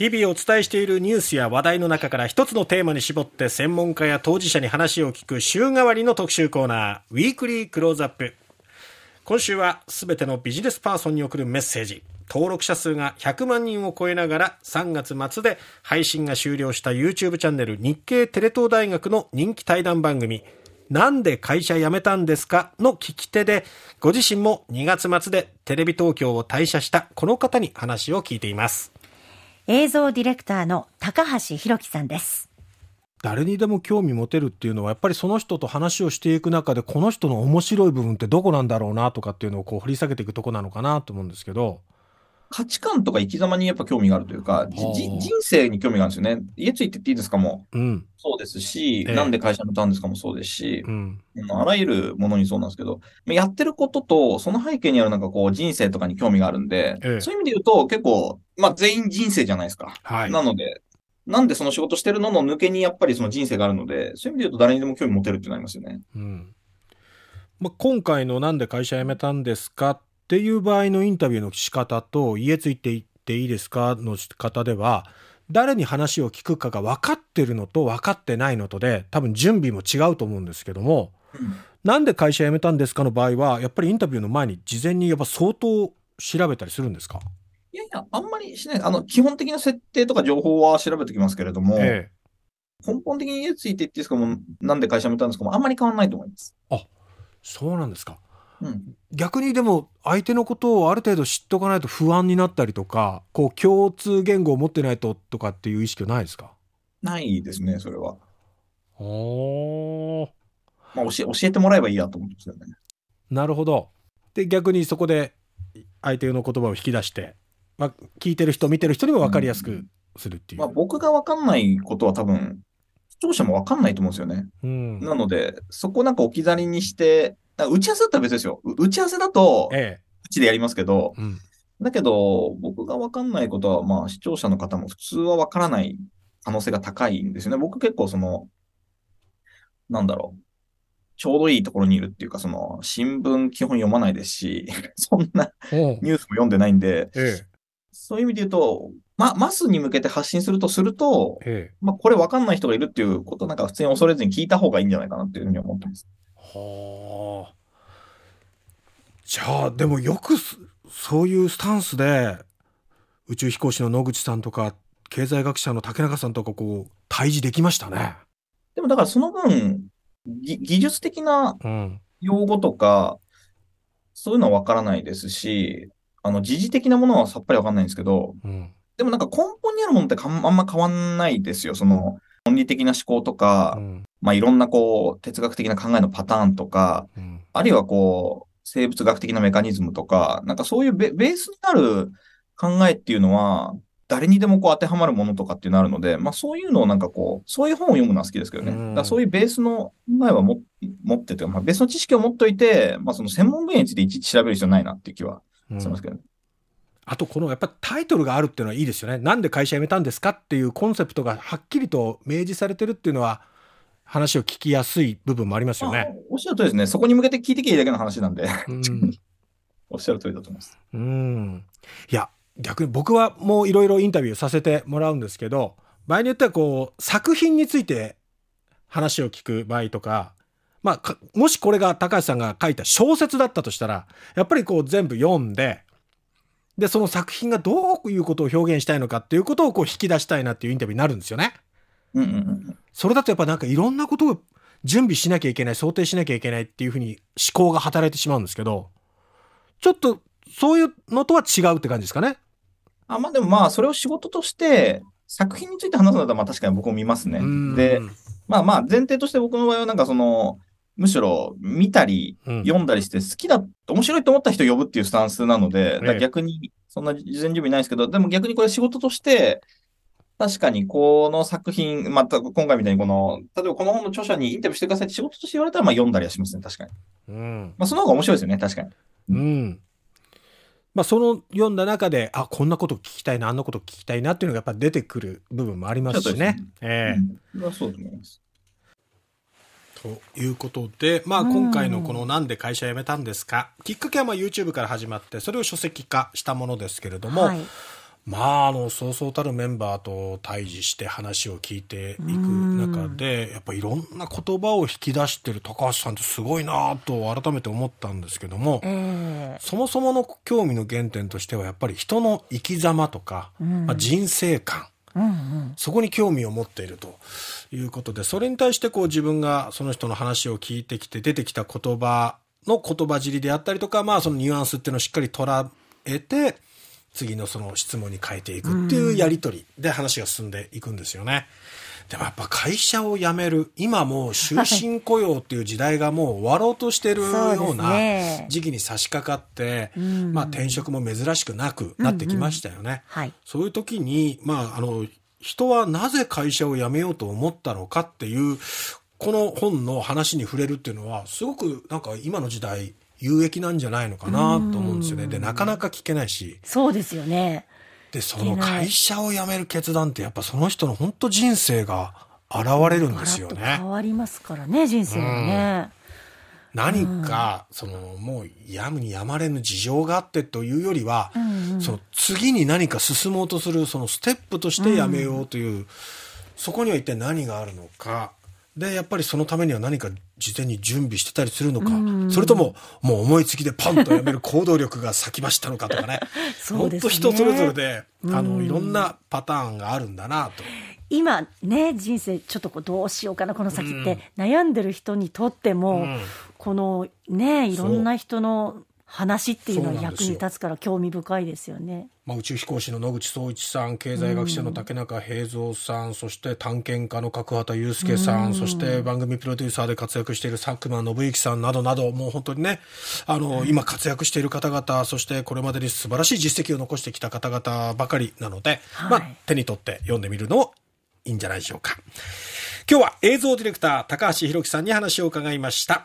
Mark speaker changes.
Speaker 1: 日々お伝えしているニュースや話題の中から一つのテーマに絞って専門家や当事者に話を聞く週替わりの特集コーナー、ウィークリークローズアップ。今週はすべてのビジネスパーソンに送るメッセージ。登録者数が100万人を超えながら3月末で配信が終了した YouTube チャンネル日経テレ東大学の人気対談番組なんで会社辞めたんですかの聞き手でご自身も2月末でテレビ東京を退社したこの方に話を聞いています。
Speaker 2: 映像ディレクターの高橋弘樹さんです。
Speaker 1: 誰にでも興味持てるっていうのはやっぱりその人と話をしていく中でこの人の面白い部分ってどこなんだろうなとかっていうのをこう掘り下げていくとこなのかなと思うんですけど
Speaker 3: 価値観とか生き様にやっぱ興味があるというか、人生に興味があるんですよね。家ついてっていいですかも、う。ん、そうですし、えなんで会社のたんですかもそうですし、うん、あらゆるものにそうなんですけど、やってることと、その背景にあるなんかこう人生とかに興味があるんで、え、そういう意味で言うと結構、まあ全員人生じゃないですか。はい、なので、なんでその仕事してるのの抜けにやっぱりその人生があるので、そういう意味で言うと誰にでも興味持てるってなりますよね。うん。
Speaker 1: まあ、今回のなんで会社辞めたんですかっていう場合のインタビューの仕方と家ついていっていいですか？の仕方では誰に話を聞くかが分かってるのと分かってないのとで多分準備も違うと思うんですけども、うん、なんで会社辞めたんですかの場合はやっぱりインタビューの前に事前にやっぱ相当調べたりするんですか？
Speaker 3: いやいや、あんまりしない。あの、基本的な設定とか情報は調べておきますけれども、ええ、根本的に家ついていっていいですかもなんで会社辞めたんですかもあんまり変わらないと思います。
Speaker 1: あ、そうなんですか。うん、逆にでも相手のことをある程度知っとかないと不安になったりとかこう共通言語を持ってないととかっていう意識はないですか？
Speaker 3: ないですねそれは。おまあ教え教えてもらえばいいやと思うんですよね。
Speaker 1: なるほど。で逆にそこで相手の言葉を引き出して、まあ、聞いてる人見てる人にも分かりやすくするっていう。
Speaker 3: うん、まあ、僕が分かんないことは多分視聴者も分かんないと思うんですよね。うん、なのでそこなんか置き去りにして打ち合わせだったら別ですよ。打ち合わせだと、ええ、うちでやりますけど、うん、だけど、僕がわかんないことは、まあ、視聴者の方も普通はわからない可能性が高いんですよね。僕結構その、なんだろう。ちょうどいいところにいるっていうか、その、新聞基本読まないですし、そんなニュースも読んでないんで、ええ、そういう意味で言うと、ま、マスに向けて発信するとすると、ええ、まあ、これ分かんない人がいるっていうことなんか普通に恐れずに聞いた方がいいんじゃないかなっていうふうに思ってます。はあ。
Speaker 1: じゃあでもよくそういうスタンスで宇宙飛行士の野口さんとか経済学者の竹中さんとかこう対峙できましたね。
Speaker 3: でもだからその分技術的な用語とか、うん、そういうのはわからないですし、あの時事的なものはさっぱりわかんないんですけど、うん、でもなんか根本にあるものってあんま変わんないですよ。その論理的な思考とか、うん、まあいろんなこう哲学的な考えのパターンとか、あるいはこう生物学的なメカニズムとか、なんかそういうベースになる考えっていうのは、誰にでもこう当てはまるものとかっていうのあるので、まあそういうのをなんかこう、そういう本を読むのは好きですけどね。だからそういうベースの考えは持ってて、まあ、ベースの知識を持っといて、まあその専門分野についていちいち調べる必要ないなっていう気はしますけどね。
Speaker 1: あとこのやっぱタイトルがあるっていうのはいいですよね。なんで会社辞めたんですかっていうコンセプトがはっきりと明示されてるっていうのは話を聞きやすい部分もありますよね。
Speaker 3: おっしゃる通りですね。そこに向けて聞いてきゃいいだけの話なんで。うん、おっしゃる通りだと思います。
Speaker 1: うん。いや、逆に僕はもういろいろインタビューさせてもらうんですけど、場合によってはこう、作品について話を聞く場合とか、まあ、もしこれが高橋さんが書いた小説だったとしたら、やっぱりこう全部読んで、で、その作品がどういうことを表現したいのかっていうことをこう引き出したいなっていうインタビューになるんですよね。うんうんうん。それだとやっぱなんかいろんなことを準備しなきゃいけない、想定しなきゃいけないっていうふうに思考が働いてしまうんですけど、ちょっとそういうのとは違うって感じですかね？
Speaker 3: あ、まあでもまあそれを仕事として作品について話すのだとまあ確かに僕も見ますね。で、まあまあ前提として僕の場合はなんかその、むしろ見たり読んだりして好きだ、面白いと思った人呼ぶっていうスタンスなので、逆にそんな事前準備ないですけど、でも逆にこれ仕事として、確かにこの作品、また今回みたいにこの、例えばこの本の著者にインタビューしてくださいって仕事として言われたら、まあ読んだりはしますね、確かに。うん。まあその方が面白いですよね、確かに。うん。
Speaker 1: まあその読んだ中で、あ、こんなこと聞きたいな、あんなこと聞きたいなっていうのがやっぱ出てくる部分もありますしね。ねえ
Speaker 3: えー。そうと思います。
Speaker 1: ということで、まあ、今回のこの「なんで会社辞めたんですか?」きっかけはまあ YouTube から始まってそれを書籍化したものですけれども、はい、まあ、あの、そうそうたるメンバーと対峙して話を聞いていく中で、やっぱいろんな言葉を引き出してる高橋さんってすごいなと改めて思ったんですけども、えー、そもそもの興味の原点としてはやっぱり人の生き様とか、まあ、人生観、うんうん、そこに興味を持っているということで、それに対してこう自分がその人の話を聞いてきて出てきた言葉の言葉尻であったりとか、まあそのニュアンスっていうのをしっかり捉えて、次のその質問に変えていくっていうやりとりで話が進んでいくんですよね。でもやっぱ会社を辞める、今もう終身雇用っていう時代がもう終わろうとしてるような時期に差し掛かって、まあ転職も珍しくなくなってきましたよね。そういう時に、まああの、人はなぜ会社を辞めようと思ったのかっていう、この本の話に触れるっていうのは、すごくなんか今の時代、有益なんじゃないのかなと思うんですよね。で、なかなか聞けないし。
Speaker 2: そうですよね。
Speaker 1: で、その会社を辞める決断ってやっぱその人の本当人生が現れるんですよね。
Speaker 2: 変わりますからね、人生はね。
Speaker 1: 何か、その、もう、やむにやまれぬ事情があってというよりは、うんうん、その、次に何か進もうとする、そのステップとしてやめようという、うん、そこには一体何があるのか、で、やっぱりそのためには何か事前に準備してたりするのか、それとも、もう思いつきでパンとやめる行動力が咲きましたのかとかね。そうですね。本当人それぞれで、あの、いろんなパターンがあるんだなと。
Speaker 2: 今ね、人生ちょっとこうどうしようかな、この先って悩んでる人にとっても、このね、いろんな人の話っていうのは役に立つから興味深いですよね。
Speaker 1: まあ、宇宙飛行士の野口聡一さん、経済学者の竹中平蔵さん、うん、そして探検家の角畑祐介さん、うん、そして番組プロデューサーで活躍している佐久間信之さんなどなど、もう本当にね、あの、うん、今活躍している方々、そしてこれまでに素晴らしい実績を残してきた方々ばかりなので、はい、まあ、手に取って読んでみるのもいいんじゃないでしょうか。今日は映像ディレクター高橋弘樹さんに話を伺いました。